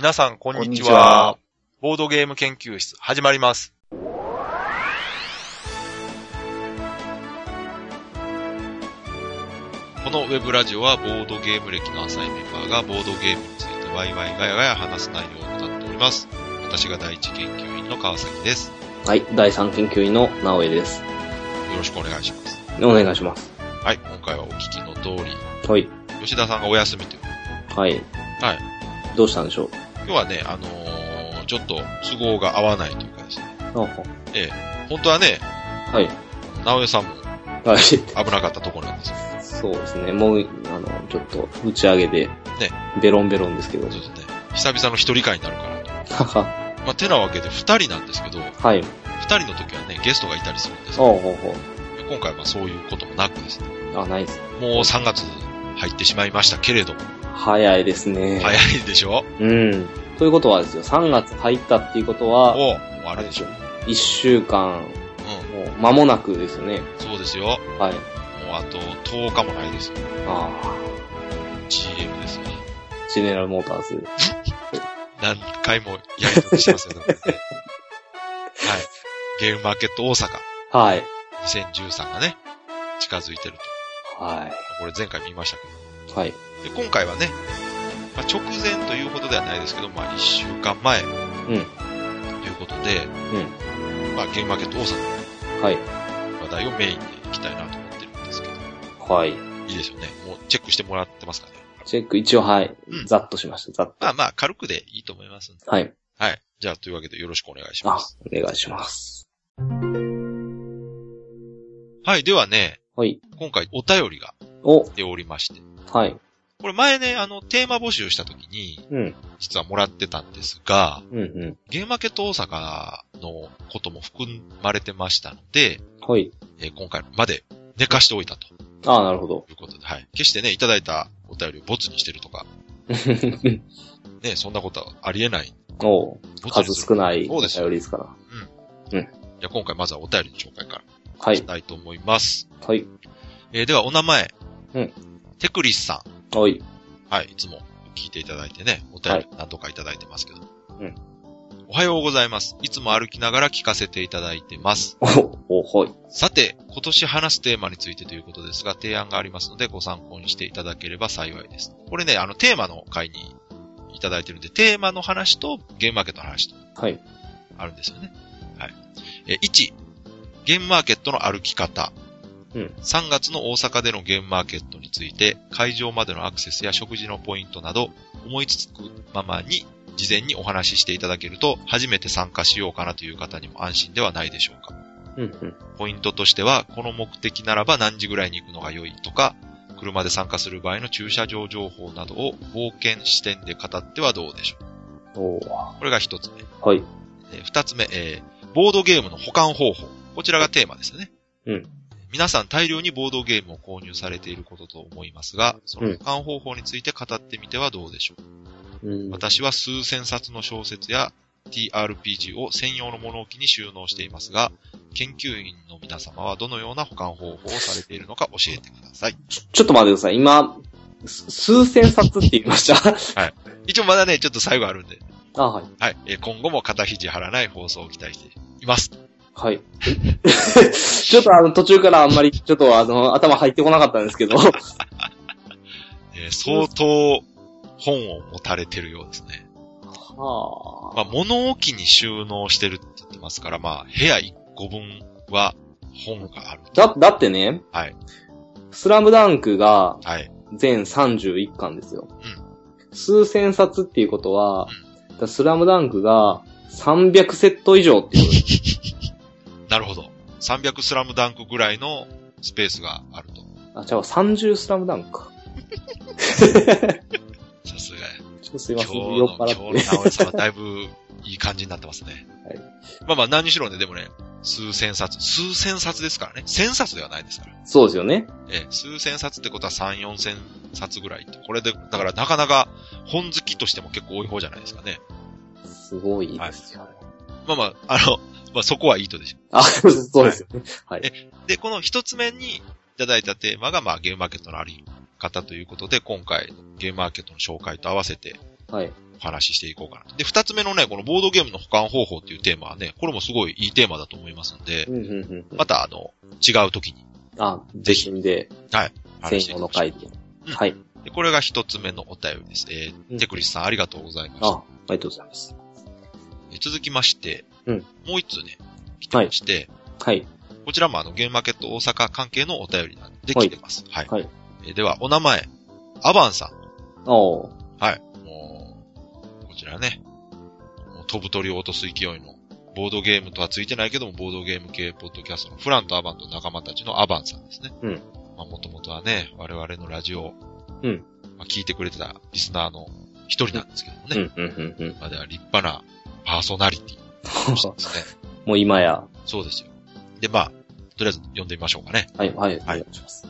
皆さん、こんにちこんにちはは。ボードゲーム研究室、始まります。このウェブラジオは、ボードゲーム歴の浅いメンバーが、ボードゲームについてワイワイガヤガヤ話す内容となっております。私が第一研究員の川崎です。はい、第3研究員の直江です。よろしくお願いします。お願いします。はい、今回はお聞きの通り、はい。吉田さんがお休みという。はい。はい。どうしたんでしょう？今日はね、あのーちょっと都合が合わないというかですね。あええ、本当はね、はい。直江さんもはい。危なかったところなんですよ。そうですね。もう、あの、ちょっと、打ち上げで、ね。ベロンベロンですけど。そうですね。久々の一人会になるからと。はは。まあ、てなわけで二人なんですけど、はい。二人の時はね、ゲストがいたりするんですよ。おうほうほ今回はまあそういうこともなくですね。う。あ、ないです。もう3月入ってしまいましたけれども、早いですね。早いでしょ？うん。ということはですよ、3月入ったっていうことは、おうあれでしょ。1週間、うもう間もなくですよね。ん。そうですよ。はい。もうあと10日もないですよ。あ GM ですよ。あ、ジェネラルモーターズ。何回もやりとりしてますよね。はい。ゲームマーケット大阪はい。2013がね、近づいてると。はこれ前回見ましたけど。い。はい。で、今回はね、まあ、直前というほどではないですけど、まあ、一週間前、とうん。いうことで、まあ、ゲームマーケット大阪はい。の話題をメインでいきたいなと思ってるんですけど、はい。いいですよね。もうチェックしてもらってますかね。チェック一応はいうん。ざっとしました。ざっと。まあまあ、軽くでいいと思いますんで。はい。はい。じゃあ、というわけでよろしくお願いしまあす。、お願いします。はい。ではね、はい。今回お便りがお、来ておりまして、はい。これ前ね、あの、テーマ募集した時に、うん。実はもらってたんですが、うん、うん。ゲームマーケット大阪のことも含まれてましたので、はい。えー今回まで寝かしておいたとああ、なるほど。いうことで、はい。決してね、いただいたお便りをボツにしてるとか、ね、そんなことはありえない。お数。少ないおそうですよ便りですから。じゃあ今回まずはお便りの紹介からはい。したいと思います。はい。えーではお名前。うん。テクリスさん。はい。はい、いつも聞いていただいてね、お便り何度かいただいてますけど。うん。おはようございます。いつも歩きながら聞かせていただいてます。お、お、はい。さて、今年話すテーマについてということですが、提案がありますのでご参考にしていただければ幸いです。これね、あの、テーマの回にいただいてるんで、テーマの話とゲームマーケットの話とはい。あるんですよね。はい。え、1、ゲームマーケットの歩き方。うん3月の大阪でのゲームマーケットについて、会場までのアクセスや食事のポイントなど、思いつくままに、事前にお話ししていただけると、初めて参加しようかなという方にも安心ではないでしょうか。うん、うん。ポイントとしては、この目的ならば何時ぐらいに行くのが良いとか、車で参加する場合の駐車場情報などを冒険視点で語ってはどうでしょう。おこれが一つ目。はい。えー二つ目、えーボードゲームの保管方法。こちらがテーマですよね。うん。皆さん大量にボードゲームを購入されていることと思いますが、その保管方法について語ってみてはどうでしょう。うん。私は数千冊の小説や TRPG を専用の物置に収納していますが、研究員の皆様はどのような保管方法をされているのか教えてください。ちょ、ちょっと待ってください。今、す数千冊って言いました？一応まだね、ちょっと最後あるんで、あ、はい。はい。えー今後も肩肘張らない放送を期待しています。はい。ちょっとあの、途中からあんまり、ちょっとあの、頭入ってこなかったんですけど。えー相当本を持たれてるようですね。はまあ、物置に収納してるって言ってますから、まあ、部屋1個分は本がある。だ、だってね、はい。スラムダンクがはい。全31巻ですよ。う数千冊っていうことは、だスラムダンクが300セット以上っていう なるほど。300スラムダンクぐらいのスペースがあると。あ、じゃあ30スラムダンクか。さすがや。ちょっとすいません。今日の、今日の。直江さんはだいぶいい感じになってますね。はいまあまあ何にしろね、でもね、数千冊、数千冊ですからね。千冊ではないですから。そうですよね。ええ、数千冊ってことは3、4千冊ぐらいって。これで、だからなかなか本好きとしても結構多い方じゃないですかね。すごいですよ。まあまあ、あの、まあそこはいいとでしょあ、そうですよね。はい。う。で、この一つ目にいただいたテーマが、まあゲームマーケットのあり方ということで、今回ゲームマーケットの紹介と合わせてはい。お話ししていこうかな。で、二つ目のね、このボードゲームの保管方法っていうテーマはね、これもすごいいいテーマだと思いますんで、うん、うん、うん。またあの、違う時にあ、ぜひで、話専してい用きましょうの回で。うんはい。でこれが一つ目のお便りです。えーうんテクリスさんありがとうございました。あ、ありがとうございます。えー続きまして、うんもう一通ね、来てまして、はい。こちらもあの、ゲームマーケット大阪関係のお便りなんではい来てます。はい。はいえーでは、お名前、アバンさん。おーはい。もう、こちらね、もう飛ぶ鳥を落とす勢いの、ボードゲームとはついてないけども、ボードゲーム系ポッドキャストのフランとアバンと仲間たちのアバンさんですね。うん。まあ、もともとはね、我々のラジオ、うん。まあ、聞いてくれてたリスナーの一人なんですけどもね。うん、うん、うん、うん。まあ、では立派なパーソナリティですね。もう今や。そうですよ。で、まあ、とりあえず読んでみましょうかね。はい、はい、おはい願いします。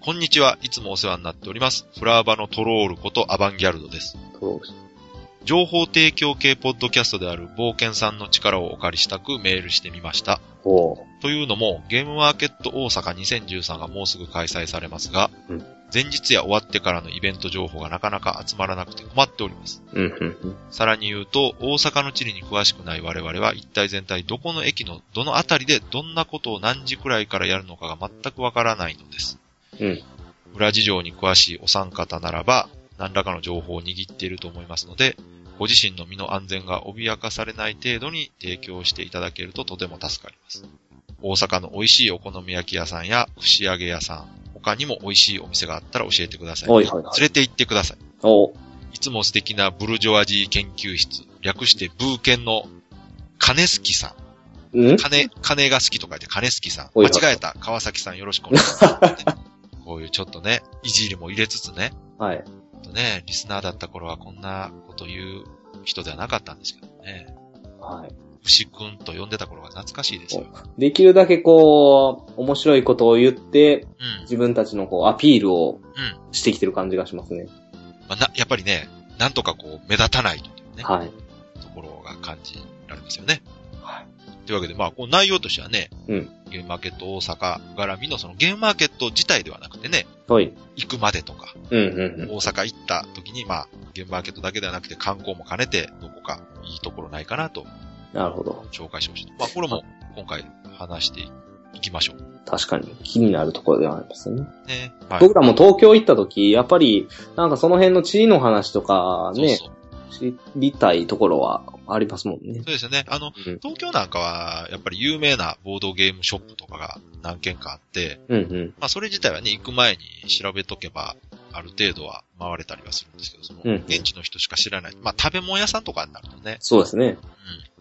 こんにちは。いつもお世話になっております。フラーバのトロールことアバンギャルドです。登録し情報提供系ポッドキャストである冒険さんの力をお借りしたくメールしてみました。おーというのも、ゲームマーケット大阪2013がもうすぐ開催されますが、うん前日や終わってからのイベント情報がなかなか集まらなくて困っております。うん。さらに言うと、大阪の地理に詳しくない我々は一体全体どこの駅のどのあたりでどんなことを何時くらいからやるのかが全くわからないのです。うん。裏事情に詳しいお三方ならば、何らかの情報を握っていると思いますので、ご自身の身の安全が脅かされない程度に提供していただけるととても助かります。大阪の美味しいお好み焼き屋さんや串揚げ屋さん、他にも美味しいお店があったら教えてください。はいはいはい連れて行ってください。おーいつも素敵なブルジョワジー研究室、略してブーケンの金好さん。うん？金、金が好きと書いて金好さん。間違えた。川崎さんよろしくお願いします。こういうちょっとね、いじりも入れつつね、はい。とね、リスナーだった頃はこんなこと言う人ではなかったんですけどね。はい。牛くんと呼んでた頃が懐かしいですよ。できるだけこう、面白いことを言って、うん。自分たちのこう、アピールをうん。してきてる感じがしますね。まあ、な、やっぱりね、なんとかこう、目立たないというね、はい。ところが感じられますよね。はい。というわけで、まあ、この内容としてはね、うん。ゲームマーケット大阪絡みのそのゲームマーケット自体ではなくてね、はい。行くまでとか、うん、うん、うん。大阪行った時に、まあ、ゲームマーケットだけではなくて観光も兼ねて、どこかいいところないかなとなるほど。紹介しました。まあ、これも今回話していきましょう。確かに気になるところではありますね。ね。はい。僕らも東京行った時、やっぱり、なんかその辺の地理の話とかね、そうそう。知りたいところはありますもんねそう。ですよね。あの、うん東京なんかは、やっぱり有名なボードゲームショップとかが何軒かあって、うんうん。まあ、それ自体はね、行く前に調べとけば、ある程度は回れたりはするんですけど、その、うん現地の人しか知らない。まあ、食べ物屋さんとかになるとね、そうですね。うん。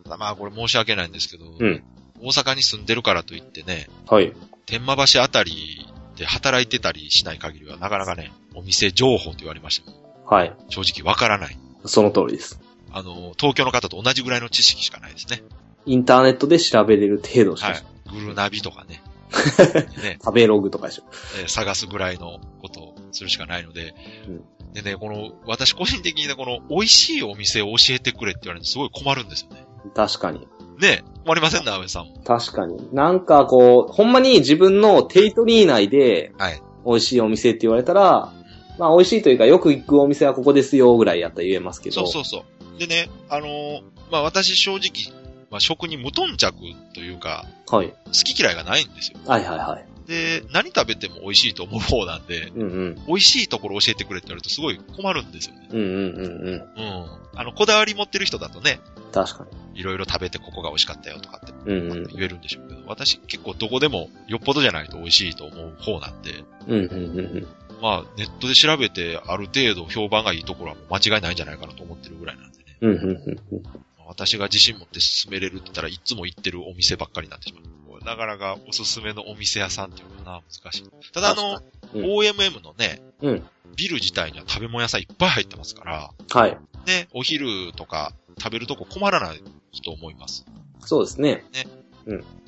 ただまあ、これ申し訳ないんですけど、うん。大阪に住んでるからといってね、はい。天満橋あたりで働いてたりしない限りは、なかなかね、お店情報って言われましても、はい。正直わからない。その通りです。あの、東京の方と同じぐらいの知識しかないですね。インターネットで調べれる程度しか、はい。グルナビとかね。ね、食べログとかでしょ。えー探すぐらいのことをするしかないので、うんでね、この、私個人的にね、この、美味しいお店を教えてくれって言われるとすごい困るんですよね。確かに。ね困りませんね、安部さんも。確かに。なんかこう、ほんまに自分のテリトリー内ではい。美味しいお店って言われたら、まあ美味しいというかよく行くお店はここですよぐらいやったら言えますけど。そうそうそう。でね、あのーまあ、私正直、まあ、食に無頓着というか、はい。好き嫌いがないんですよ。はいはいはい。で、何食べても美味しいと思う方なんで、うんうん。美味しいところ教えてくれって言われるとすごい困るんですよね。うんうんうんうん。うん。あの、こだわり持ってる人だとね、確かいろいろ食べてここが美味しかったよとかってに。うんうん。言えるんでしょうけど、私結構どこでもよっぽどじゃないと美味しいと思う方なんで、うんうんうんうん。まあネットで調べてある程度評判がいいところはもう間違いないんじゃないかなと思ってるぐらいなんでね。うんうんうんうん。私が自信持って勧めれるって言ったらいつも行ってるお店ばっかりになってしまう。なかなかおすすめのお店屋さんっていうのかな、難しい。ただあの、うん OMM のね、うん。ビル自体には食べ物屋さんいっぱい入ってますから、はい。ね、お昼とか食べるとこ困らないと思います。そうですね。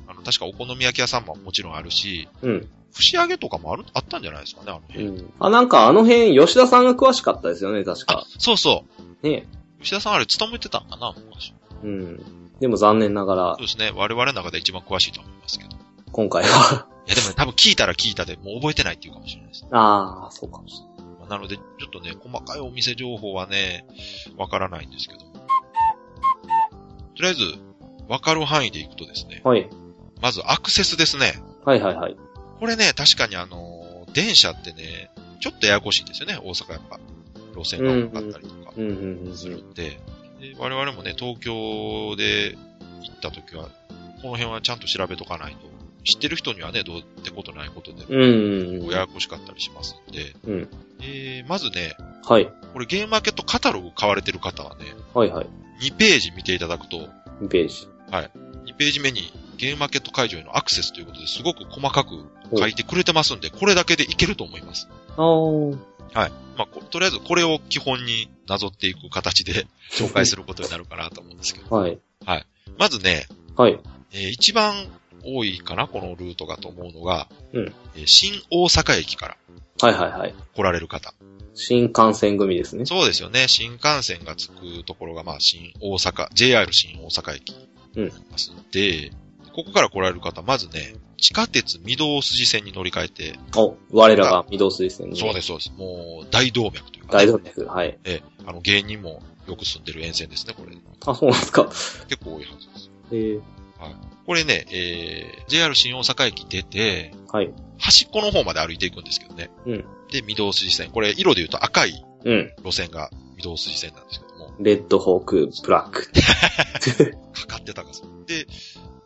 あの、確かお好み焼き屋さんももちろんあるし、うん。串揚げとかもある、あったんじゃないですかね、あのう辺。ん。あ、なんかあの辺、吉田さんが詳しかったですよね、確あか。、そうそう。ね。吉田さんあれ勤めてたんかな昔うん。でも残念ながらそう、ですね。我々の中で一番詳しいと思いますけど。い今回は。やでもね、多分聞いたら聞いたでもう覚えてないっていうかもしれないです。ああ、そうかもしれない。なので、ちょっとね、細かいお店情報はね、わからないんですけど。とりあえず、わかる範囲でいくとですね、はい。まずアクセスですね。はいはいはい。これね、確かにあのー電車ってね、ちょっとややこしいんですよね、大阪やっぱ。路線が多かったりとかうんうんうんするんで。で我々もね、東京で行った時は、この辺はちゃんと調べとかないと、知ってる人にはね、どうってことないことで、うん。ややこしかったりしますんで、うん。えー、まずね、はい。これゲームマーケットカタログ買われてる方はね、はいはい。2ページ見ていただくと、2ページ。2ページ目にゲームマーケット会場へのアクセスということですごく細かく書いてくれてますんで、これだけでいけると思います。あー。まあ、ことりあえずこれを基本になぞっていく形で 紹介することになるかなと思うんですけど。はい。まずね、はい。えー一番多いかな、このルートがと思うのが、うんえー新大阪駅からはいはいはい。来られる方。新幹線組ですね。そうですよね。新幹線が着くところが、まあ、新大阪、JR 新大阪駅になりますんで、ここから来られる方、まずね、地下鉄御堂筋線に乗り換えて、お、我らが御堂筋ですね。そうです、そうです。もう、大動脈というか、大動脈。はい。えーあの、芸人もよく住んでる沿線ですね、これ。あ、そうなんですか。結構多いはずです。えー、これね、えー、JR 新大阪駅出て、はい。端っこの方まで歩いていくんですけどね。うん。で、御堂筋線。これ、色で言うと赤いうん。路線が御堂筋線なんですけども、レッドホーク、ブラック。かかってたかそう。で、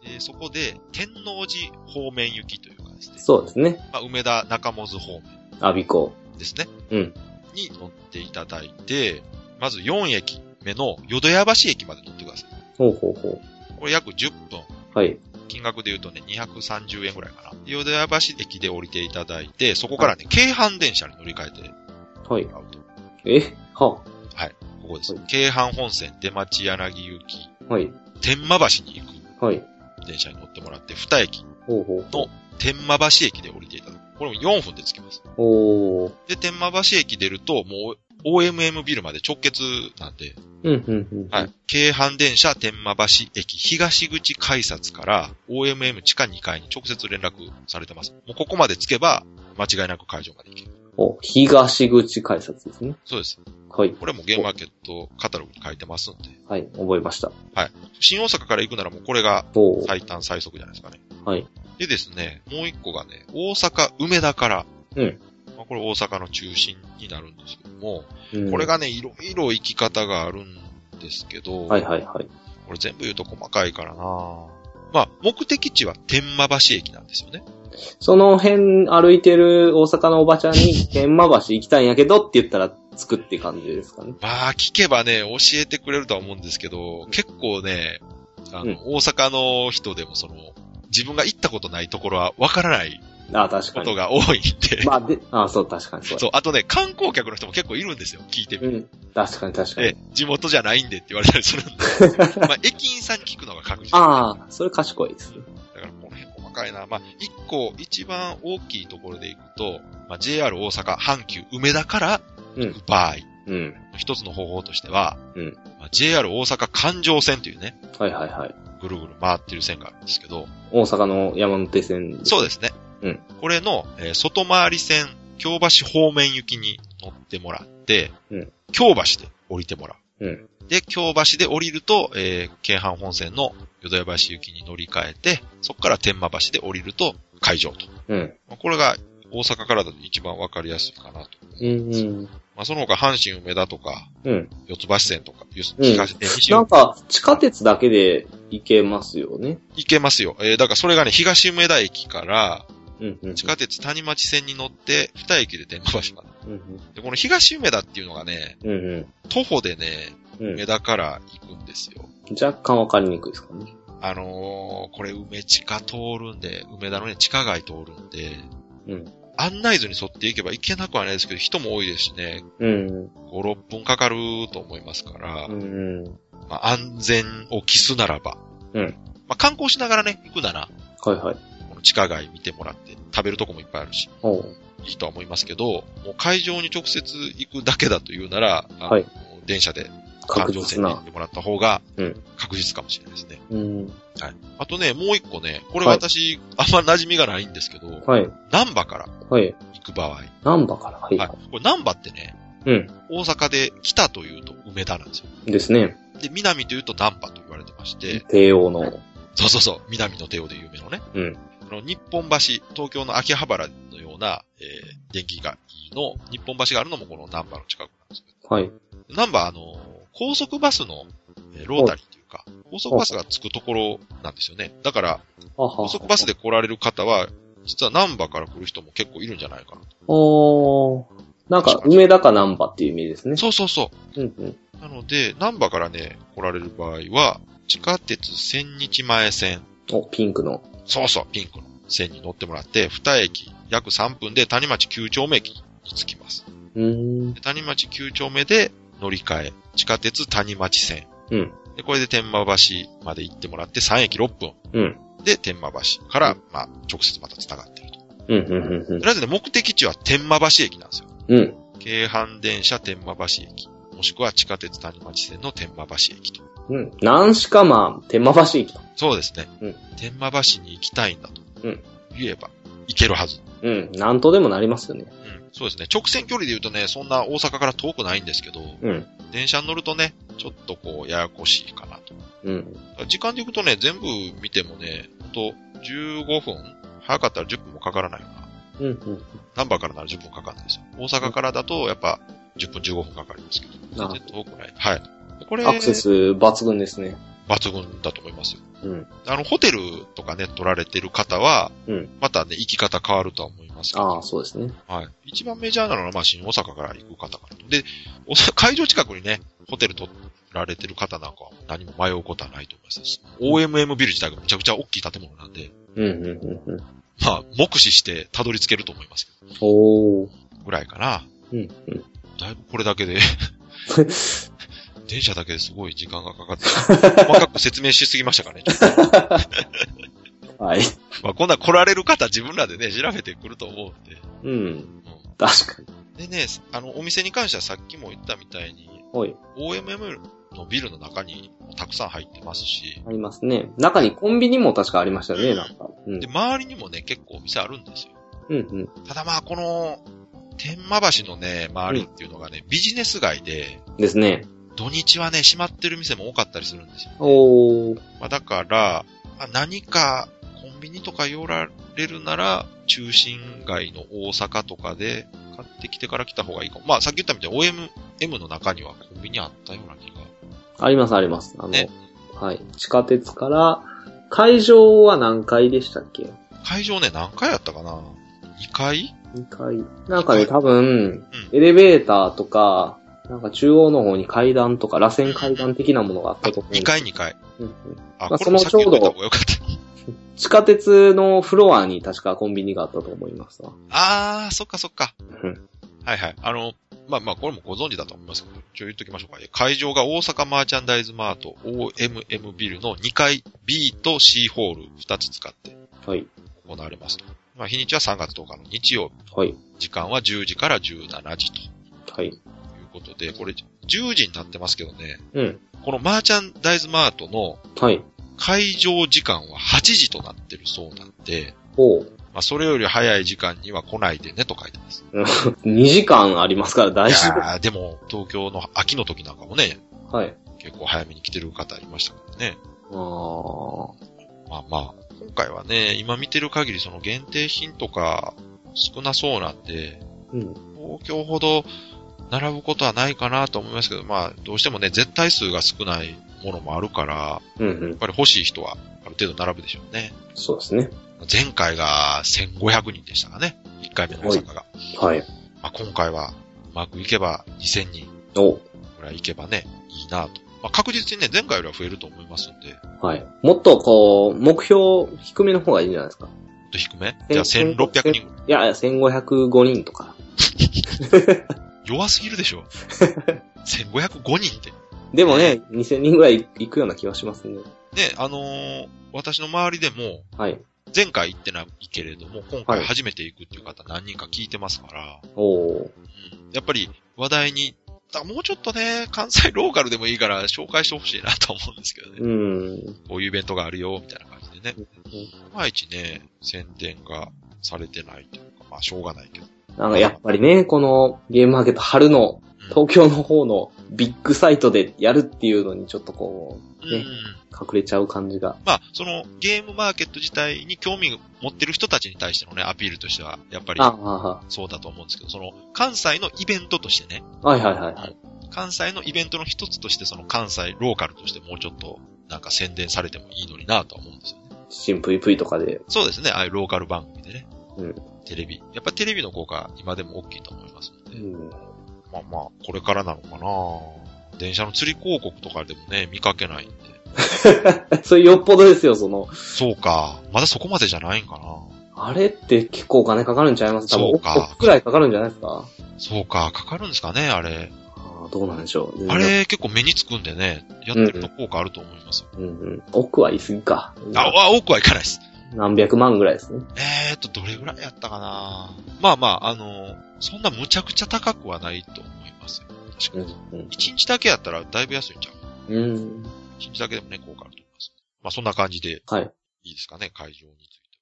えーそこで、天王寺方面行きというかですね。そうですね。まあ、梅田中本方面アビコ。ですね。うん。に乗っていただいて、まず4駅目の淀屋橋駅まで乗ってください。ほうほうほこれ約10分。う。はい。金額で言うとね、230円ぐらいかな。淀屋橋駅で降りていただいて、そこからね、京阪電車に乗り換えてはい。え？は？ここですはい。京阪本線出町柳行き、はい。天満橋に行くはい。電車に乗ってもらって、2駅、ほうほうほう。天満橋駅で降りていただく。これも4分で着きます。で、天満橋駅出ると、もう OMM ビルまで直結なんで、うん、うん、うん。はい。。京阪電車天満橋駅東口改札から OMM 地下2階に直接連絡されてます。もうここまで着けば、間違いなく会場まで行ける。お、東口改札ですね。そうです。はい。これもゲームマーケットカタログに書いてますんで。はい。覚えました。新大阪から行くならもうこれが。最短最速じゃないですかね。はい。でですね、もう一個がね、大阪梅田から、うん。まあ、これ大阪の中心になるんですけども、うんこれ。がね、いろいろ行き方があるんですけど、はいはいはい。これ全部言うと細かいからなまあ、目的地は天満橋駅なんですよね。その辺歩いてる大阪のおばちゃんに天満橋行きたいんやけどって言ったら着くって感じですかね。まあ、聞けばね、教えてくれるとは思うんですけど、結構ね、あの、うん大阪の人でもその、自分が行ったことないところはわからないあ、確かに。ことが多いんで、まあ、で、あ、そう、確かにそう。そう、あとね、観光客の人も結構いるんですよ、聞いてみる。うん。確かに確かえに。、地元じゃないんでって言われたりするんで。まあ、駅員さんに聞くのが確実。ああ、それ賢いですね。だからこの辺細かいな。まあ、一個、一番大きいところで行くと、まあ、JR 大阪、阪急、梅田から行く場合、うん。一つの方法としては、うんまあ、JR 大阪環状線というね、はいはいはい。ぐるぐる回ってる線があるんですけど、大阪の山手線そうですね。うんこれの、えー外回り線、京橋方面行きに乗ってもらって、うん京橋で降りてもらう。うん。で、京橋で降りると、えー、京阪本線の淀屋橋行きに乗り換えて、そこから天満橋で降りると会場と。うん。まあこれが大阪からだと一番わかりやすいかなと。うん。うん。まあ、その他阪神梅田とか、うん。四つ橋線とか、ゆすうん西なんか、地下鉄だけで行けますよね。行けますよ。えー、だからそれがね、東梅田駅からうん。うん。地下鉄谷町線に乗って、二駅で天満橋まで。うん。で、この東梅田っていうのがね、うん。うん。徒歩でね、うん梅。田から行くんですよ。若干わかりにくいですかね。あのー、これ梅地下通るんで、梅田のね、地下街通るんで、うん。案内図に沿っていけば行けなくはないですけど、人も多いですしね、うん。5、6分かかると思いますから、うん。まあ、安全を期すならば、うんまあ、観光しながらね、行くなら、はいはい。地下街見てもらって、食べるとこもいっぱいあるし、いいとは思いますけど、もう会場に直接行くだけだというなら、はい電車で環状線で行ってもらった方がうん、確実かもしれないですね。うん。はい。あとね、もう一個ね、これはい私、あんま馴染みがないんですけど、はい。南波からはい。行く場合。はい。南波から。はい。これ南波ってね、うん。大阪で北というと梅田なんですよ。ですね。で、南というと南波と言われてまして、帝王の。そうそうそう、南の帝王で有名のね。うん。この日本橋、東京の秋葉原のような、えー、電気がいいの、日本橋があるのもこの南波の近くなんですけど、はい。南波あの、高速バスの、えーロータリーというか、高速バスが着くところなんですよね。だから、高速バスで来られる方は、実は南波から来る人も結構いるんじゃないかなと。おー。なんか、梅田か南波っていう意味ですね。そうそうそうんうん。う。なので、南波からね、来られる場合は、地下鉄千日前線、お、ピンクの。そうそう、ピンクの線に乗ってもらって、二駅、約3分で谷町9丁目駅に着きます。谷町9丁目で乗り換え、地下鉄谷町線。うん。で、これで天満橋まで行ってもらって3駅6分うん。で天満橋から、まあ、直接また繋がってると。うん、うん、うん、うんとりあえずね、目的地は天満橋駅なんですよ。うん。京阪電車天満橋駅。もしくは地下鉄谷町線の天満橋駅と。うん。何しかまあ、天満橋駅と。そうですね。うん天満橋に行きたいんだと。うん言えば、行けるはず。うん。なんとでもなりますよね。うん。そうですね。直線距離で言うとね、そんな大阪から遠くないんですけど、うん。電車に乗るとね、ちょっとこう、ややこしいかなと。うん。時間で行くとね、全部見てもね、ほんと、15分早かったら10分もかからないよな。うん、うん。ナンバーからなら10分かかるんですよ。大阪からだと、やっぱ、10分15分かかりますけど、あ全然遠くない。はい。これ、アクセス抜群ですね。抜群だと思いますよ。うん。あの、ホテルとかね、取られてる方は、うん。またね、行き方変わるとは思いますけど。ああ、そうですね。はい。一番メジャーなのは、まあ、新大阪から行く方かなと。で、お 会場近くにね、ホテル取られてる方なんかは何も迷うことはないと思います。OMM ビル自体がめちゃくちゃ大きい建物なんで、うん、うん、うん、うん。まあ、目視してたどり着けると思いますけど、おー。ぐらいかな。うん、うん。だいぶこれだけで、電車だけですごい時間がかかって、細かく説明しすぎましたかね。はい。まあ、こんな来られる方自分らでね、調べてくると思うんで。うん。うん確かに。でね、あの、お店に関してはさっきも言ったみたいに、おい。OMM のビルの中にたくさん入ってますし、ありますね。中にコンビニも確かありましたよね、なんか。うんで、。周りにもね、結構お店あるんですよ。うん、うん。ただまあ、この、天満橋のね、周りっていうのがね、ビジネス街で、ですね。土日はね、閉まってる店も多かったりするんですよ。おー。まあ、だから、まあ何かコンビニとか寄られるなら、中心街の大阪とかで買ってきてから来た方がいいかも。まあ、さっき言ったみたいに OMM の中にはコンビニあったような気が。あります、あります。あの、ねはい。地下鉄から、会場は何階でしたっけ？会場ね、何回やったかな ?2 階 ?2 階。なんかね、多分、うん。エレベーターとか、なんか中央の方に階段とか、螺旋階段的なものがあっあ、たと思うんです2階2階。うんうんあ、まあこれもさっき言っといた方がよかった。地下鉄のフロアに確かコンビニがあったと思いますわ。あー、そっかそっか。うんはいはい。あの、まあまあ、これもご存知だと思いますけど、一応言っときましょうか。会場が大阪マーチャンダイズマート OMM ビルの2階 B と C ホール2つ使ってはい。行われますと。まあ、日にちは3月10日の日曜日。はい。時間は10時から17時とはい。いうことで、これ10時になってますけどね、うん。このマーチャンダイズマートのはい。会場時間は8時となってるそうなんで、おう。まあ、それより早い時間には来ないでねと書いてます。2時間ありますから大い丈やーでも、東京の秋の時なんかもね、夫。はい。結構早めに来てる方いましたからね。あー。まあまあ、今回はね、今見てる限りその限定品とか少なそうなんで、うん。東京ほど並ぶことはないかなと思いますけど、まあ、どうしてもね、絶対数が少ないものもあるから、うんうんやっ。ぱり欲しい人はある程度並ぶでしょうね。そうですね。前回が1500人でしたかね。1回目の大阪が。はい。まあ、今回はうまくいけば2000人おぐらいいけばね、いいなと。まあ、確実にね、前回よりは増えると思いますんで、はい。もっとこう、目標低めの方がいいんじゃないですか。ちょっと低め？じゃあ1600人いや、1505人とか。弱すぎるでしょ ?1505 人って。でもね、2000人ぐらい行くような気がしますね。ね、あのー私の周りでも、はい。前回行ってないけれども、今はい回初めて行くっていう方何人か聞いてますから、おー。うんやっぱり話題にだもうちょっとね、関西ローカルでもいいから紹介してほしいなと思うんですけどね。うん。こういうイベントがあるよ、みたいな感じでね。いまいちね、宣伝がされてないというか、まあしょうがないけど。なんかやっぱりね、このゲームマーケット春のうん東京の方のビッグサイトでやるっていうのにちょっとこう、ねうん。隠れちゃう感じが。まあ、そのゲームマーケット自体に興味を持ってる人たちに対してのね、アピールとしては、やっぱりああ、そうだと思うんですけど、その関西のイベントとしてね、はいはいはいはい。関西のイベントの一つとして、その関西ローカルとしてもうちょっとなんか宣伝されてもいいのになとは思うんですよね。新ぷいぷいとかで。そうですね、ああいうローカル番組でね。うんテレビ。やっぱテレビの効果、今でも大きいと思いますので。うん。まあまあ、これからなのかな電車の釣り広告とかでもね、見かけないんで。それよっぽどですよ、その。そうか。まだそこまでじゃないんかなあれって結構お金かかるんちゃいます？多分、そうか億くらいかかるんじゃないですか？そうか、かかるんですかね、あれ。ああどうなんでしょう。あれ結構目につくんでね、やってると効果あると思いますよ。うんうん。億は言い過ぎか。あ、あ、多くはいかないです。何百万ぐらいですね。えーっと、どれぐらいやったかなまあまあ、あの、そんなむちゃくちゃ高くはないと思いますよ。確かに。うん。一日だけやったらだいぶ安いんちゃう？うん。うん。一日だけでもね、効果あると思います。まあそんな感じではい。いいですかね、会場について。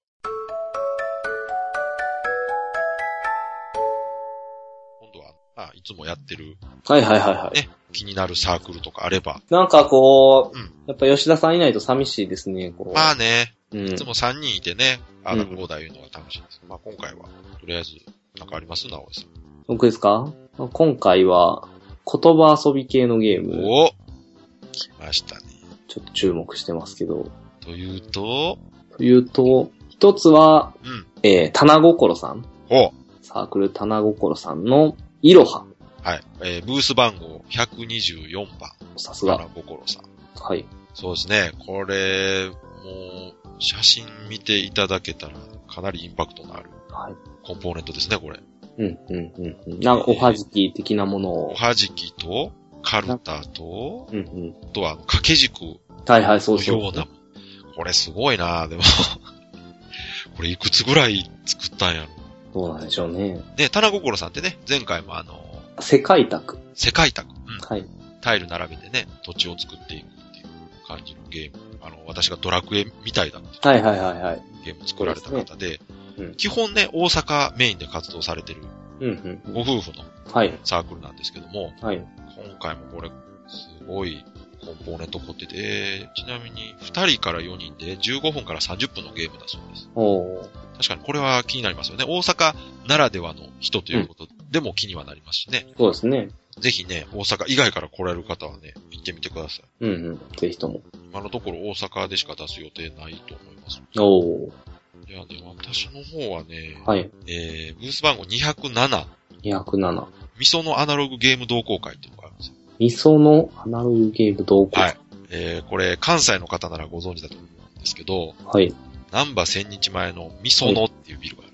今度は、まあ、いつもやってるはいはいはいはい。ね気になるサークルとかあれば。なんかこう、うんやっぱ吉田さんいないと寂しいですね、こう。まあね、うんいつも3人いてね、あの、うんこうだ言うのが楽しいです。まあ今回は、とりあえず、なんかあります？直江さん。僕ですか？今回は、言葉遊び系のゲーム、お来ましたね。ちょっと注目してますけど。というと、というと、一つは、うん。えー、棚心さん。おサークル棚心さんの、いろは。はい。えーブース番号124番。さすが。花心さん。はい。そうですね。これ、もう、写真見ていただけたら、かなりインパクトのあるはい。コンポーネントですね、これ。うん、うん、うんうん。なんか、おはじき的なものを。おはじきと、カルタと、うん、うん。あとは、掛け軸はいはい、そうのそう。ような。これすごいなでも。これいくつぐらい作ったんやろ。どうなんでしょうね。で、棚心さんってね、前回もあの、世界宅。世界宅、うん、はい。タイル並べてね、土地を作っていくっていう感じのゲーム。私がドラクエみたいだってはいはいはいはい。ゲーム作られた方で、うん基本ね、大阪メインで活動されてるうん、うんうん。ご夫婦のはい。サークルなんですけども、はい。今回もこれ、すごいコンポーネント凝ってて、ちなみに2人から4人で15分から30分のゲームだそうです。おー。確かにこれは気になりますよね。大阪ならではの人ということでも気にはなりますしね。そうですね。ぜひね、大阪以外から来られる方はね、行ってみてください。うんうん。ぜひとも。今のところ大阪でしか出す予定ないと思います。おー。いや、でも私の方はね、はい。えー、ブース番号207、207。味噌のアナログゲーム同好会っていうのがあるんですよ。味噌のアナログゲーム同好。はい。えー、これ、関西の方ならご存知だと思うんですけど、はい。南波千日前の味噌のっていうビルがある。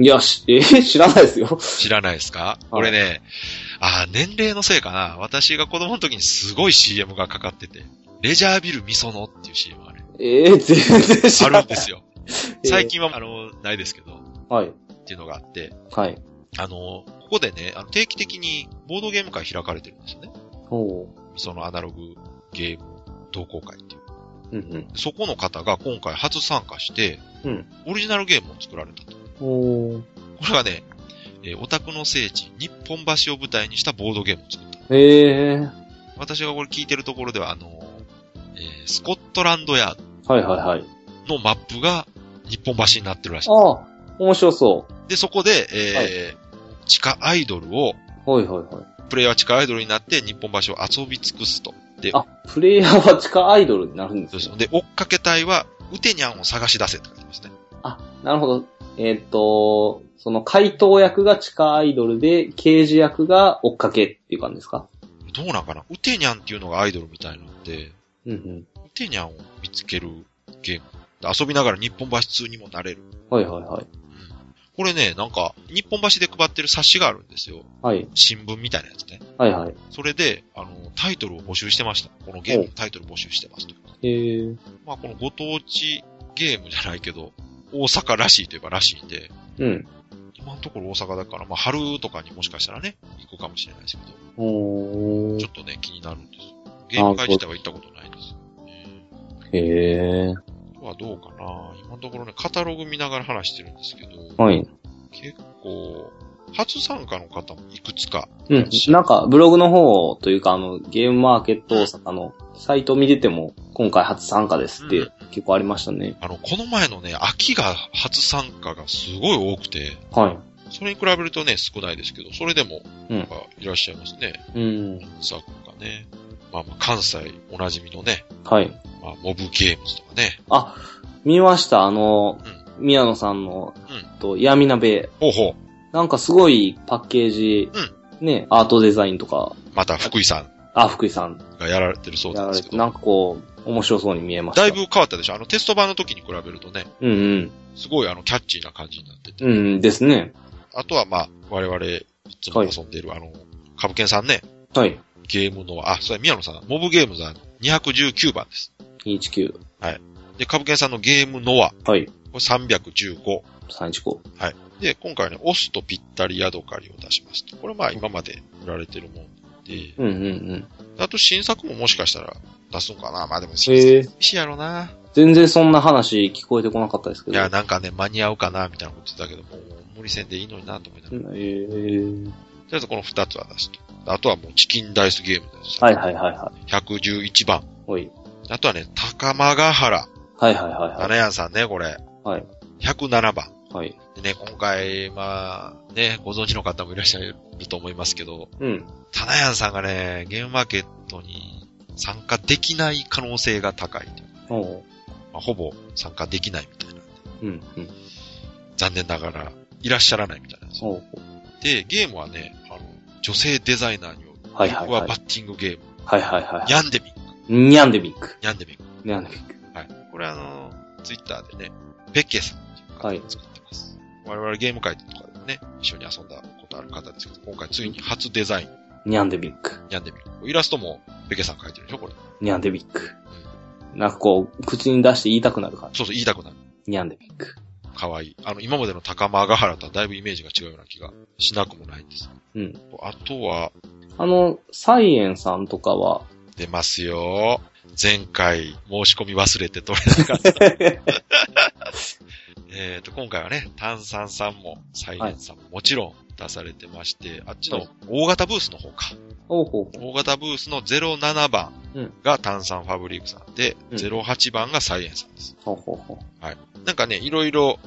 いや、し、えー知らないですよ。知らないですか？これね、あー年齢のせいかな。私が子供の時にすごい CM がかかってて、レジャービル味噌のっていう CM がね、えー、全然知あらない。るんですよ。えー最近は、あの、ないですけど、はい。っていうのがあって、はい。あの、ここでね、あの定期的にボードゲーム会開かれてるんですよね。おー。そのアナログゲーム同好会っていう。うんうん。そこの方が今回初参加して、うんオリジナルゲームを作られたと。これがね、えーオタクの聖地、日本橋を舞台にしたボードゲームを作った。えー。私がこれ聞いてるところでは、あの、えースコットランドヤーはいはいはい。ドのマップが日本橋になってるらしい。ああ、面白そで、そこで、えー地下アイドルを、う。はいはいはい。プレイヤーは地下アイドルになって日本橋を遊び尽くすと。で、あ、プレイヤーは地下アイドルになるんですねそうです。で、追っかけ隊は、ウテニャンを探し出せって書いてますね。あ、なるほど。えーっと、その怪盗役が地下アイドルで、刑事役が追っかけっていう感じですか？どうなんかな？ウテニャンっていうのがアイドルみたいなので、うんうん。ウテニャンを見つけるゲーム。で遊びながら日本橋通にもなれる。はいはいはい。うんこれね、なんか、日本橋で配ってる冊子があるんですよ。はい。新聞みたいなやつね。はいはい。それで、あの、タイトルを募集してました。このゲームのタイトル募集してますという。えー。まあ、このご当地ゲームじゃないけど、大阪らしいといえばらしいんで、うん。今のところ大阪だから、まあ春とかにもしかしたらね、行くかもしれないですけど、おーちょっとね、気になるんです。ゲーム会自体は行ったことないんです。へえ。あとはどうかな今のところね、カタログ見ながら話してるんですけど、はい。結構、初参加の方もいくつか。うん。なんか、ブログの方というか、あの、ゲームマーケット大阪のサイト見てても、今回初参加ですってうん結構ありましたね。あの、この前のね、秋が初参加がすごい多くて、はい。それに比べるとね、少ないですけど、それでも、うんいらっしゃいますね。うん。サークがね。まあまあ、関西おなじみのね、はい。まあ、モブゲームズとかね。あ、見ました。あの、宮野さんの、うと、闇鍋。ほうほう。なんかすごいパッケージ、ね、アートデザインとか、また福井さんあ、福井さんがやられてるそうですけど。なんかこう、面白そうに見えました。だいぶ変わったでしょ？あのテスト版の時に比べるとね、うんうん。すごいあのキャッチーな感じになってて。うんですね。あとはまあ、我々いつも遊んでる、あの、カブケンさんね、はい。ゲームの、あ、それ宮野さん、モブゲームズは219番です。219。で、カブケンさんのゲームノア、こはい。れ315。315。で、今回はね、オスとぴったりヤドカリを出しますと。これまあ今まで売られてるもんで、うんうんうん。あと新作ももしかしたら出すのかなまあでもへ新え作。しやろな。全然そんな話聞こえてこなかったですけど。いや、なんかね、間に合うかなみたいなこと言ってたけど、もう無理せんでいいのになと思いながら。えー、りあえずこの2つは出すと。あとはもうチキンダイスゲームです。はいはいはいは111番。い。おい。あとはね、高間ヶ原。はいはいはいは七屋さんね、これ。い。はい。107番。はい。でね、今回、まあ、ね、ご存知の方もいらっしゃると思いますけど、うん。タナヤンさんがね、ゲームマーケットに参加できない可能性が高いと。おう。まあ、ほぼ参加できないみたいなんで、うん。うん。残念ながらいらっしゃらないみたいなんですよ。おう。で、ゲームはね、あの、女性デザイナーによる、はいはいはいはバッティングゲーム、はいはいはい。ヤンデミック、ニャンデミック。ヤンデミック。ニャンデミック。はい。これあの、ツイッターでね、ペッケさんっていう方が作ってます。我々ゲーム会とかでもね、一緒に遊んだことある方ですけど、今回ついに初デザイン、ニャンデミック。ヤンデミック。イラストもペッケさん描いてるでしょこれ。ニャンデミック。なんかこう、口に出して言いたくなる感じ。そうそう、言いたくなる。ニャンデミック。可愛い。あの、今までの高間ヶ原とはだいぶイメージが違うような気がしなくもないんです。うん。あとは、あの、サイエンさんとかは、出ますよ。前回申し込み忘れて取れなかった。えっと、今回はね、炭酸さんも、サイレンさんももちろん出されてまして、あっちの大型ブースの方か。大型ブースの07番うんが炭酸ファブリークさんで、うん08番がサイエンさんです。ほうほうほなんかね、いろいろ、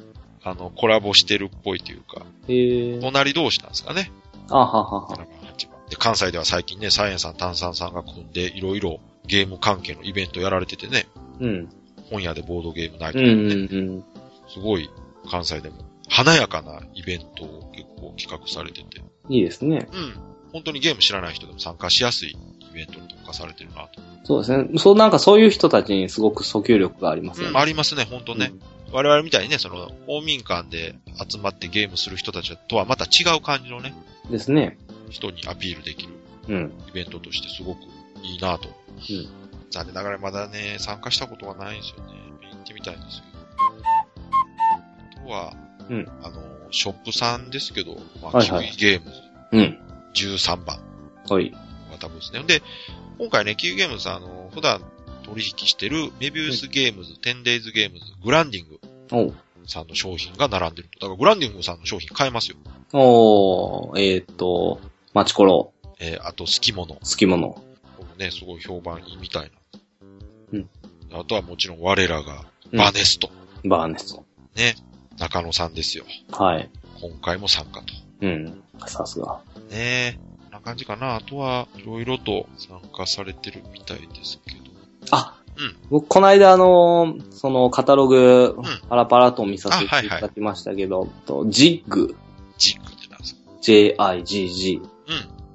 あの、コラボしてるっぽいというか、う。へえ。隣同士なんですかね。あははは。7番、8番。で、関西では最近ね、サイエンさん、炭酸さんが組んで、いろいろゲーム関係のイベントやられててね、うん。本屋でボードゲームナイトうんとかね、うんうん。すごい関西でも華やかなイベントを結構企画されてて、いいですね。うん。本当にゲーム知らない人でも参加しやすいイベントに特化されてるなと。そうですね。そう、なんかそういう人たちにすごく訴求力がありますようん、ね。ありますね、本当ね。我々みたいにね、その、公民館で集まってゲームする人たちとはまた違う感じのね、うんですね。人にアピールできるうん。イベントとしてすごくいいなと。うん残念ながらまだね、参加したことはないんですよね。行ってみたいんですけど。あとは、うんあの、ショップさんですけど、まあ、はいはいキウイゲームズうん。13番はい。が多分ですね。で、今回ね、キウイゲームズさん、あの、普段取引してるメビウスゲームズ、テンデイズゲームズ、グランディング。さんの商品が並んでる。だからグランディングさんの商品買えますよ。おー、えーっと、マチコロ、えーあと、好き物。好き物。これね、すごい評判いいみたいな。うん。あとはもちろん我らが、うんバネスト。バーネスト。ね。中野さんですよ。はい。今回も参加と。うん。さすが。ねえ。こんな感じかな。あとは、いろいろと参加されてるみたいですけど。あ、うん僕、この間、あのーそのカタログん、パラパラと見させていただきましたけど、とジッグ、ジックってなんですか？J-I-G-G、うん。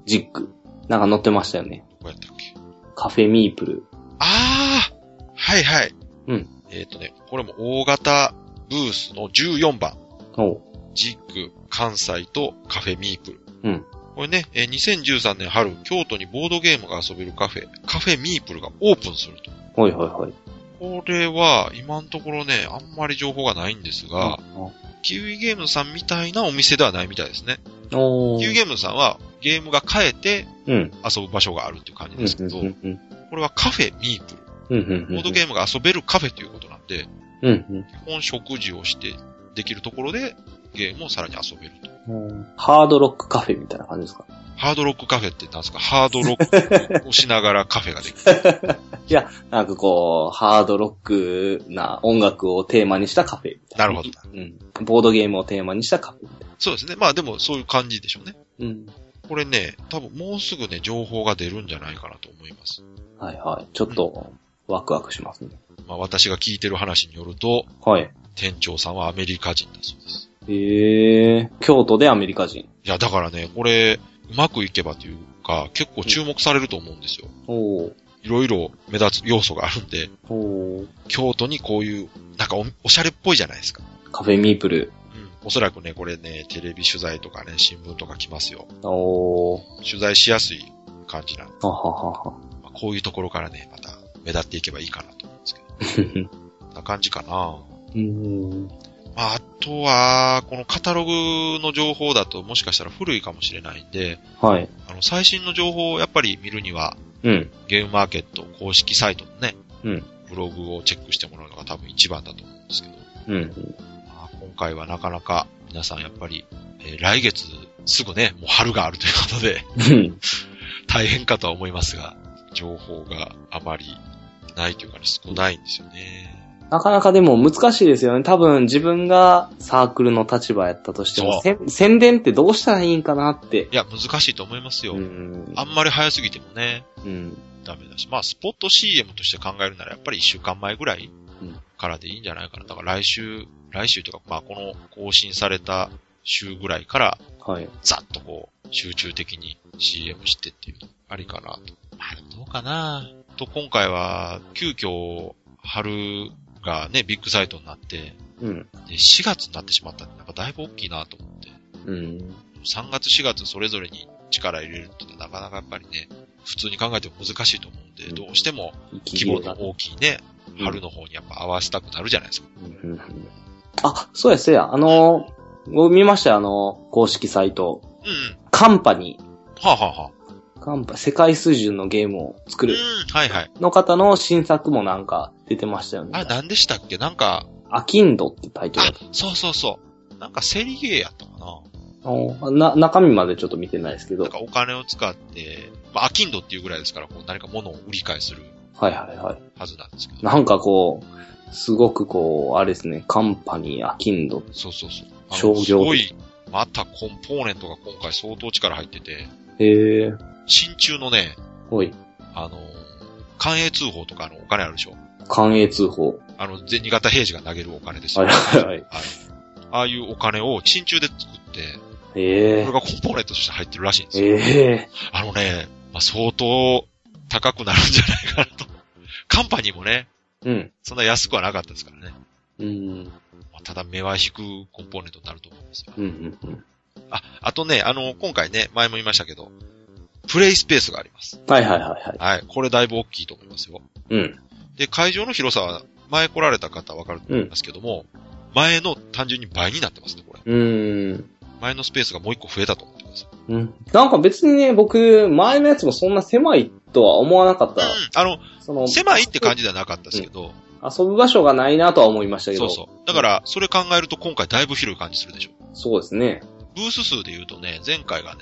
ジッグ。なんか載ってましたよね。どこやったっけ？カフェミープル。ああはいはい。うん。えっ、とね、これも大型ブースの14番。おう。ジック、関西とカフェミープル。うん。これね、えー2013年春、京都にボードゲームが遊べるカフェ、カフェミープルがオープンすると。はいはいはい。これは、今のところね、あんまり情報がないんですが、キウイゲームズさんみたいなお店ではないみたいですね。キウイゲームズさんはゲームが変えてうん。遊ぶ場所があるっていう感じうん、ですけど、うん、うん。これはカフェミープル。ボードゲームが遊べるカフェということなんで、うん、基本食事をしてできるところでゲームをさらに遊べると。うん。ハードロックカフェみたいな感じですか？ハードロックカフェって何ですか？ハードロックをしながらカフェができる。なんかこう、ハードロックな音楽をテーマにしたカフェな。なるほど。うん。ボードゲームをテーマにしたカフェそうですね。まあでもそういう感じでしょうね。な。うん。これね、多分もうすぐね、情報が出るんじゃないかなと思います。はいはい。ちょっと、ワクワクしますね。まあ私が聞いてる話によると、はい。店長さんはアメリカ人だそうです。ええー、京都でアメリカ人。いや、だからね、これ、うまくいけばというか、結構注目されると思うんですよ。おー。いろいろ目立つ要素があるんで。京都にこういう、なんかおおしゃれっぽいじゃないですか。カフェミープル。うん。おそらくね、これね、テレビ取材とかね、新聞とか来ますよ。おー。取材しやすい感じなんで、はははは。まあ、こういうところからね、また目立っていけばいいかなと思うんですけど。こんな感じかな。うーん。まあ、あとは、このカタログの情報だともしかしたら古いかもしれないんで、はい。あの、最新の情報をやっぱり見るには、うん。ゲームマーケット公式サイトのね、うん。ブログをチェックしてもらうのが多分一番だと思うんですけど、うん。まあ、今回はなかなか皆さんやっぱり、えー来月すぐね、もう春があるということで、うん。大変かとは思いますが、情報があまりないというかね、少ないんですよね。なかなかでも難しいですよね。多分自分がサークルの立場やったとしても、宣伝ってどうしたらいいんかなって。いや、難しいと思いますよ。うん。あんまり早すぎてもね、うん。ダメだし。まあ、スポット CM として考えるなら、やっぱり一週間前ぐらいうんからでいいんじゃないかな。だから来週、来週というか、まあ、この更新された週ぐらいから、はい。ざっとこう、集中的に CM してっていうのありかなと。まあ、どうかなと、今回は、急遽、春がね、ビッグサイトになって、うん。で4月になってしまったんで、なんかだいぶ大きいなと思って。うん。3月4月それぞれに力入れるってなかなかやっぱりね、普通に考えても難しいと思うんで、うんどうしても規規模の大きいね、うん春の方にやっぱ合わせたくなるじゃないですか。うんうんうんあ、そうや、そうや。あのー、僕見ましたよ、あの、公式サイト。うんうん。カンパニはあ、はあはあ、ー。カンパ、世界水準のゲームを作るうん、はいはい。の方の新作もなんか出てましたよね。あれ何でしたっけ？なんか、アキンドってタイトルだあ、そうそうそう。なんかセリゲーやったかな？ったおな、中身までちょっと見てないですけど。なんかお金を使って、まあ、アキンドっていうぐらいですから、こう何か物を売り買いするはいはいはい。はずなんですけど。なんかこう、すごくこう、あれですね、カンパニー、アキンド。そうそうそう。商業的すごい、またコンポーネントが今回相当力入ってて、へえ、真鍮のね、ほい。あの、関営通報とかのお金あるでしょ？関営通報。あの、銭形平次が投げるお金ですよ。はいはいはい。ああいうお金を真鍮で作って、へえこれ、がコンポーネントとして入ってるらしいんですよ。ええ、あのね、まあ、相当高くなるんじゃないかなと。カンパニーもね、うん。そんな安くはなかったですからね。うん。まあただ目は引くコンポーネントになると思うんですよ。うん、うん、うん。あ、あとね、あの、今回ね、前も言いましたけど、プレイスペースがあります。はいはいはいはい。はい。これだいぶ大きいと思いますよ。うん。で、会場の広さは、前来られた方はわかると思いますけども、前の単純に倍になってますね、これ。うーん。前のスペースがもう一個増えたと思ってください。うん。なんか別にね、僕、前のやつもそんな狭いとは思わなかった。うん。あの、その、狭いって感じではなかったですけど、遊ぶ場所がないなとは思いましたけど。そうそう。だから、それ考えると今回だいぶ広い感じするでしょ。そうですね。ブース数で言うとね、前回がね、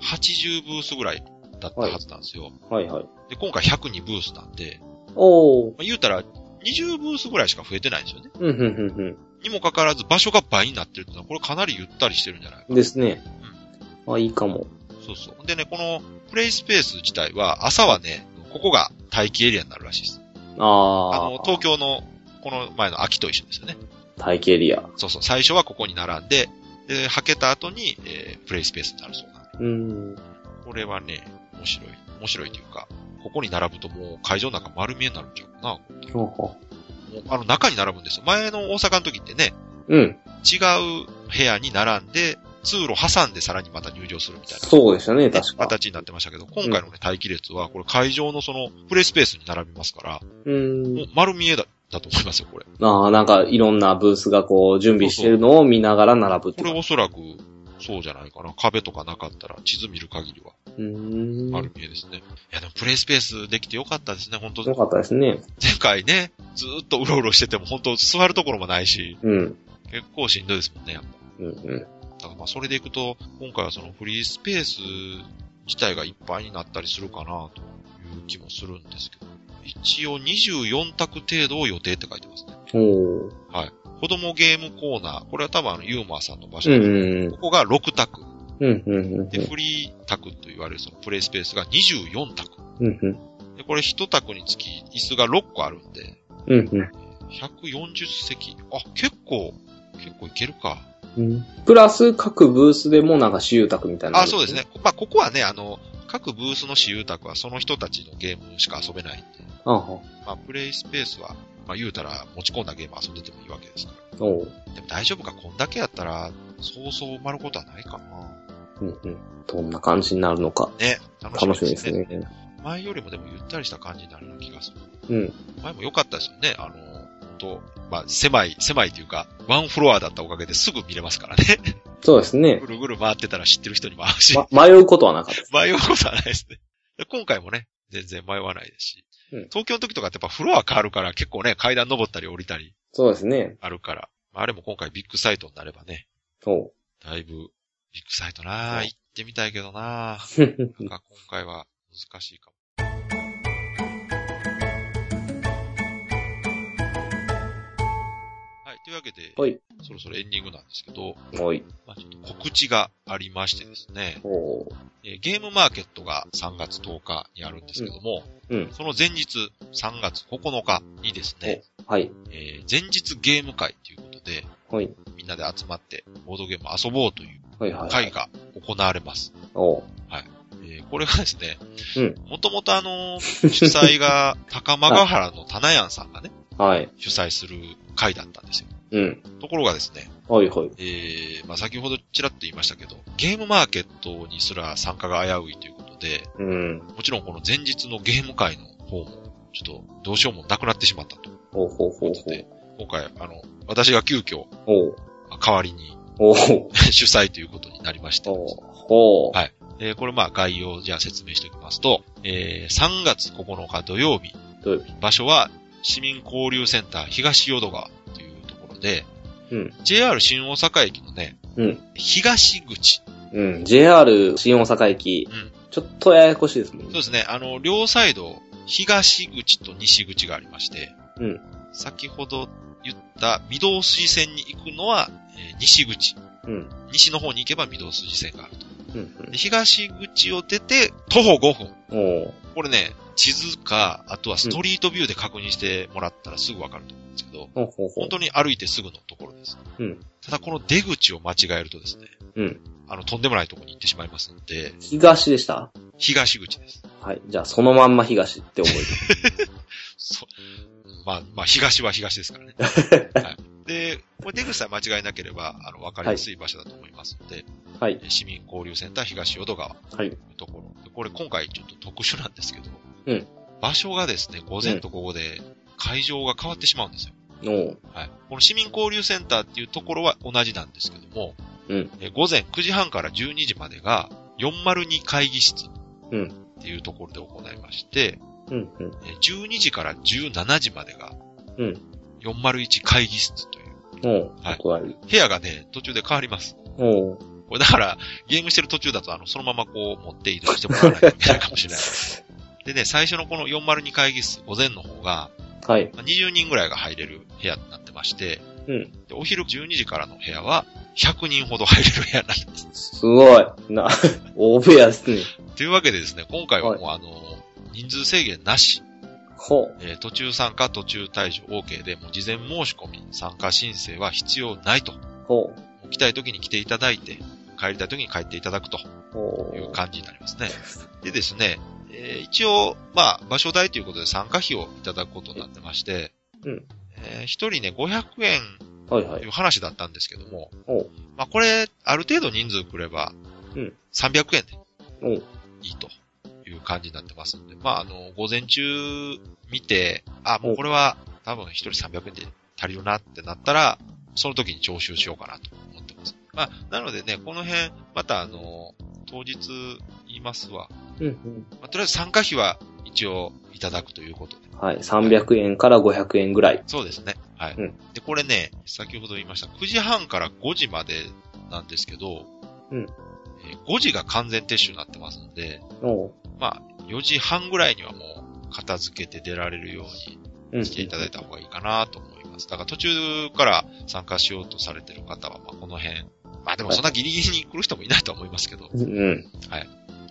80ブースぐらいだったはずなんですよ。はいはい。で、今回102ブースなんで、おー。まあ、言うたら20ブースぐらいしか増えてないんですよね。うん、うん、うん、にもかかわらず場所が倍になってるってのは、これかなりゆったりしてるんじゃないかうん。ですね。あ、いいかも。そうそう。でね、このプレイスペース自体は、朝はね、ここが待機エリアになるらしいです。あああの、東京の、この前の秋と一緒ですよね。待機エリア。そうそう。最初はここに並んで、で、はけた後に、えープレイスペースになるそうなんで。うん。これはね、面白い。面白いというか、ここに並ぶともう会場の中丸見えになるんちゃうかな。ほうほもうあの中に並ぶんですよ。前の大阪の時ってね、ううん。違う部屋に並んで、通路挟んでさらにまた入場するみたいな。そうでしたね、ね確か。形になってましたけど、今回のね、待機列は、これ会場のその、プレイスペースに並びますから、うーん。もう丸見えだ、だと思いますよ、これ。ああ、なんかいろんなブースがこう準備してるのを見ながら並ぶってこれおそらく、そうじゃないかな。壁とかなかったら、地図見る限りは、うーん。ある見えですね。いや、でもプレイスペースできてよかったですね、本当よかったですね。前回ね、ずーっとうろうろしてても、本当座るところもないし、うん。結構しんどいですもんね、やっぱうんうん。だからまあそれでいくと、今回はそのフリースペース自体がいっぱいになったりするかなという気もするんですけど、一応24択程度を予定って書いてますね。おー。子供ゲームコーナー、これは多分あのユーモアさんの場所うんです、うんここが6択。うん。うんうんうんで、フリー択と言われるそのプレイスペースが24択。うんうん。で、これ1択につき椅子が6個あるんで、うんうん140席。あ、結構、結構いけるか。うん。プラス各ブースでもなんか私有宅みたいなのあ、そうですね。。まあ、ここはね、あの、各ブースの私有宅はその人たちのゲームしか遊べないんで、あは。まあ、プレイスペースは、まあ、言うたら持ち込んだゲーム遊んでてもいいわけですから。おう。でも大丈夫か、こんだけやったら、そうそう埋まることはないかな。うんうん。どんな感じになるのか。ね、楽しみでね。ですすね。前よりもでもゆったりした感じになるような気がする。うん。前も良かったですよね。あの、本当まあ、狭い、狭いというか、ワンフロアだったおかげですぐ見れますからね。そうですねぐ。るぐる回ってたら知ってる人にも会うし、ま、迷うことはなかった。迷うことはないですね。で今回もね、全然迷わないですし、うん。東京の時とかってやっぱフロア変わるから結構ね、階段登ったり降りたりそうですね。あるから、まああれも今回ビッグサイトになればね、おう。だいぶビッグサイトなぁ、行ってみたいけどな なんか今回は難しいかも。けで、はい。そろそろエンディングなんですけど、おい。まあ、ちょっと告知がありましてですね。えーゲームマーケットが3月10日にあるんですけども、うん。その前日、3月9日にですね、はい。えー前日ゲーム会ということで、はい。みんなで集まって、ボードゲームを遊ぼうというはいはい。会が行われます。おう。えーこれがですね、うんもともとあのー主催が高間ヶ原の棚屋さんがね、はい。主催する会だったんですよ。うん。ところがですね、はいはい。えー、まあ先ほどちらっと言いましたけど、ゲームマーケットにすら参加が危ういということで、うん。もちろんこの前日のゲーム会の方も、ちょっとどうしようもなくなってしまったとほうほうほうほう今回、あの、私が急遽、おう。代わりにおう。主催ということになりまして。ほう。はいえーこれまあ概要をじゃあ説明しておきますと、えー3月9日土曜日、土曜日場所は市民交流センター東淀川というところで、うん。JR 新大阪駅のね、うん。東口、うん。JR 新大阪駅。うんちょっとややこしいですもんね。そうですね、あの、両サイド、東口と西口がありまして、うん。先ほど言った御堂筋線に行くのは、えー西口。うん。西の方に行けば御堂筋線があると。うん。で東口を出て、徒歩5分。これね、地図か、あとはストリートビューで確認してもらったらすぐわかると思うんですけど、ほうほうほう本。当に歩いてすぐのところです。うん。ただこの出口を間違えるとですね、うん。あの、とんでもないところに行ってしまいますので、東でした？東口です。はい。じゃあ、そのまんま東って覚えて。そまあ、まあ、東は東ですからね。はい、で、これ出口さえ間違えなければ、あの、わかりやすい場所だと思いますので、はい。市民交流センター東淀川とはい。ところ。でこれ今回ちょっと特殊なんですけど、うん場所がですね、午前と午後で会場が変わってしまうんですよ。はい。この市民交流センターっていうところは同じなんですけども、うん。え午前9時半から12時までが402会議室うん。っていうところで行いまして、うん。うん。え12時から17時までがうん。401会議室という。はい。部屋がね、途中で変わります。これだから、ゲームしてる途中だと、あの、そのままこう持って移動してもらわないといけないかもしれない。でね、最初のこの402会議室、午前の方が、はい。まあ20人ぐらいが入れる部屋になってまして、うん。でお昼12時からの部屋は、100人ほど入れる部屋になってます。すごい。な、大部屋ですね。というわけでですね、今回はもう、はあの、人数制限なし、ほえー途中参加、途中退場 OK で、もう事前申し込み、参加申請は必要ないと。う。ほ来たい時に来ていただいて、帰りたい時に帰っていただくというう。感じになりますね。でですね、えー一応、まあ、場所代ということで参加費をいただくことになってまして、うんえー一人ね、500円はいはい。という話だったんですけども。まあ、これ、ある程度人数来れば、うん300円で。いいという感じになってますんで、まあ、あの、午前中見て、あ、もうこれは多分一人300円で足りるなってなったら、その時に徴収しようかなと思ってます。まあ、なのでね、この辺、またあの、当日言いますわ。うんうん。まあ、とりあえず参加費は一応いただくということで。はい。300円から500円ぐらい。そうですね。はい。うんで、これね、先ほど言いました、9時半から5時までなんですけど、うんえー5時が完全撤収になってますので。まあ、4時半ぐらいにはもう片付けて出られるようにうん。していただいた方がいいかなと思います。だから途中から参加しようとされてる方は、まあ、この辺、まあでもそんなギリギリに来る人もいないとは思いますけど、うん。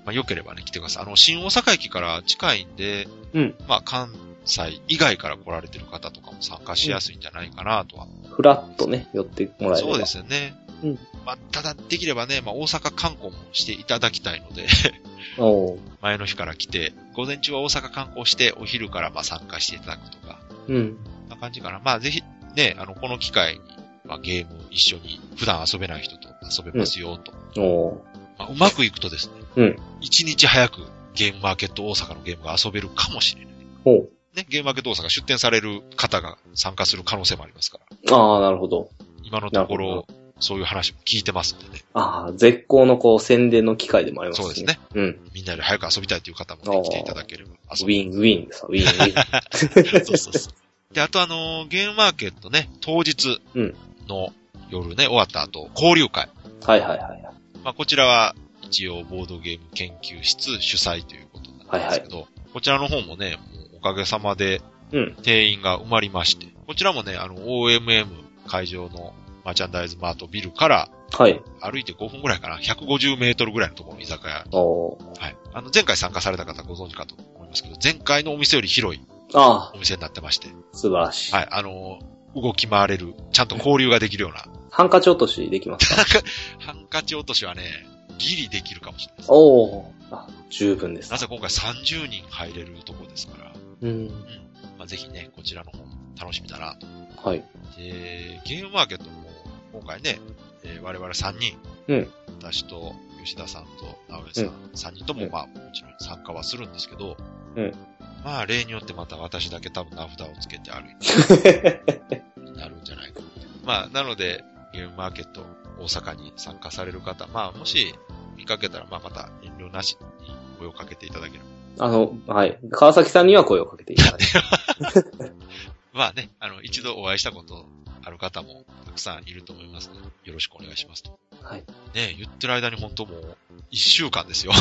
まあ良ければね、来てください。あの、新大阪駅から近いんで、うんまあ関西以外から来られてる方とかも参加しやすいんじゃないかなとは。フラッとね、寄ってもらえれば。そうですよね。うんまあ、ただ、できればね、まあ、大阪観光もしていただきたいので、おう。前の日から来て、午前中は大阪観光して、お昼からまあ参加していただくとか、うん。な感じかな。まあ、ぜひ、ね、あの、この機会に、まあ、ゲーム一緒に、普段遊べない人と遊べますよ、と。おう。まあ、うまくいくとですね、うん。一日早くゲームマーケット大阪のゲームが遊べるかもしれない。おう。ね、ゲームマーケット大阪出店される方が参加する可能性もありますから。ああ、なるほど。今のところ、そういう話も聞いてますんでね。ああ、絶好のこう宣伝の機会でもありますね。そうですね。うん。みんなより早く遊びたいという方もね、来ていただければウィン、ウィンですわウィン、ウィン。そうそうそう。で、あとあのーゲームマーケットね、当日うんの夜ね、終わった後、交流会。はいはいはい。まあ、こちらは一応ボードゲーム研究室主催ということなんですけど、こちらの方もね、もうおかげさまでうん。定員が埋まりまして、こちらもね、あの、OMM 会場のマーチャンダイズマートビルからはい。歩いて5分ぐらいかな、150メートルぐらいのところの居酒屋。おーはい。あの、前回参加された方ご存知かと思いますけど、前回のお店より広いあお店になってまして、あ、素晴らしい。はい、あのー動き回れる、ちゃんと交流ができるような、ハンカチ落としできますか？ハンカチ落としはね、ギリできるかもしれないです。おおあ、十分ですな。ぜ今回30人入れるところですから、うん。まあ、ぜひね、こちらの方も楽しみだなと。はい。で、ゲームマーケットも、今回ね、えー我々3人、うん私と吉田さんと直江さん、うん3人とも、うんまあ、もちろん参加はするんですけど、うんまあ、例によってまた私だけ多分名札をつけて歩いて なるんじゃないかな。まあ、なので、ゲームマーケット大阪に参加される方、まあ、もし見かけたら、まあ、また遠慮なしに声をかけていただければ。あの、はい。川崎さんには声をかけていただいて。まあね、あの、一度お会いしたことある方もたくさんいると思いますので、よろしくお願いしますと。はい。ね言ってる間に本当もう、一週間ですよ。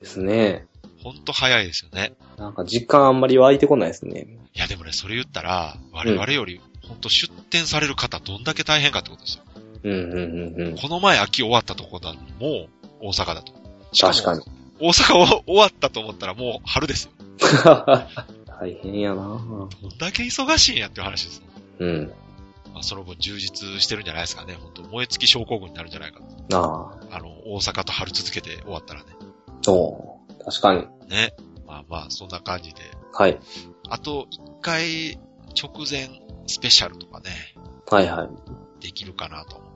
ですね。本当早いですよね。なんか実感あんまり湧いてこないですね。いやでもね、それ言ったら、我々より、本当出店される方どんだけ大変かってことですよ。うんうんうんうん。この前秋終わったとこだもう大阪だと。確かに。大阪を終わったと思ったらもう春ですよ。大変やなどんだけ忙しいんやっていう話ですよ。うん。まあその分充実してるんじゃないですかね。本当燃え尽き症候群になるんじゃないかと。ああ。あの、大阪と春続けて終わったらね。おー確かに。ね。まあまあ、そんな感じで。はい。あと、一回、直前スペシャルとかね、はいはい。できるかなと思ってるん。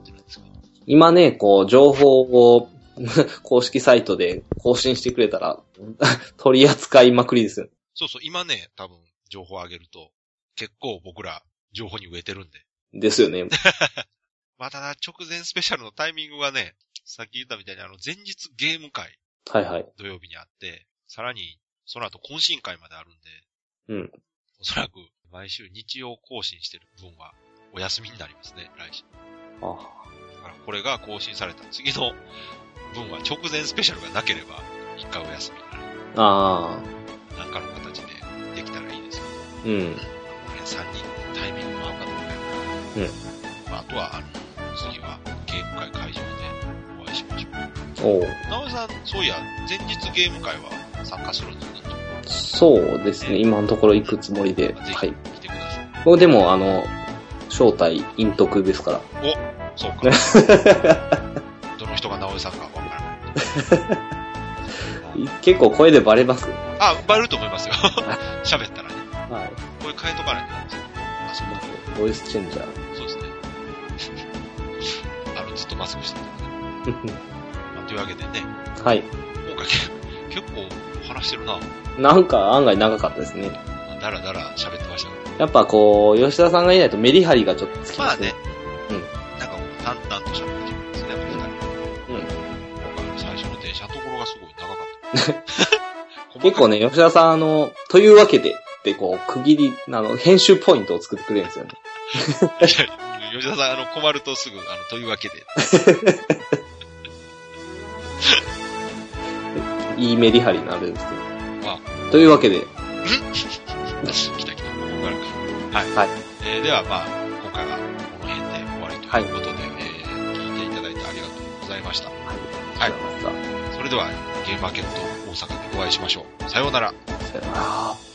今ね、こう、情報を 公式サイトで更新してくれたら、取り扱いまくりですよ。そうそう、今ね、多分、情報を上げると、結構僕ら、情報に植えてるんで。ですよね。まあ、ただ、直前スペシャルのタイミングがね、さっき言ったみたいに、あの、前日ゲーム会、はいはい。土曜日にあって、さらに、その後懇親会まであるんで、うん。おそらく、毎週日曜更新してる分は、お休みになりますね、来週。あだから、これが更新された次の分は、直前スペシャルがなければ、一回お休みになる。ああなんかの形でできたらいいですよ。ー。うん。これ3人タイミングも合うかどうかやから。まあ、あとは、あの、次はゲーム会会場でお会いしましょう。おう直江さん、そういや、前日ゲーム会は参加するんですね。そうですね。今のところ行くつもりで。ぜひはい。来てください。僕でも、あの、招待、陰徳ですから。そうか。どの人が直江さんかわからない。結構声でバレます？あ、バレると思いますよ。喋ったらね。はい。これ変えとかないといけないですよ。あ、そうか。ボイスチェンジャそうですね。あの、ずっとマスクしてたね。ー。まあ、というわけでね、はい。今回け結構話してるな。なんか案外長かったですね。だらだら喋ってましたけど。やっぱこう、吉田さんがいないとメリハリがちょっとつきまあねますね。。うん。なんかもう淡々と喋ってるんですね、二人。うん。今回最初の電車のところがすごい長かった。結構ね、吉田さん、あの、というわけで、ってこう、区切り、あの、編集ポイントを作ってくれるんですよね。細かい。吉田さん、あの、困るとすぐ、あの、というわけで。いいメリハリになるんですけあど。というわけで、来た。はい。はいえーでは、まあ、今回はこの辺で終わりということで、えー聞いていただいてありがとうございました。はい。はいありがとうございまそれでは、ゲームマーケット大阪でお会いしましょう。さようなら。さよなら。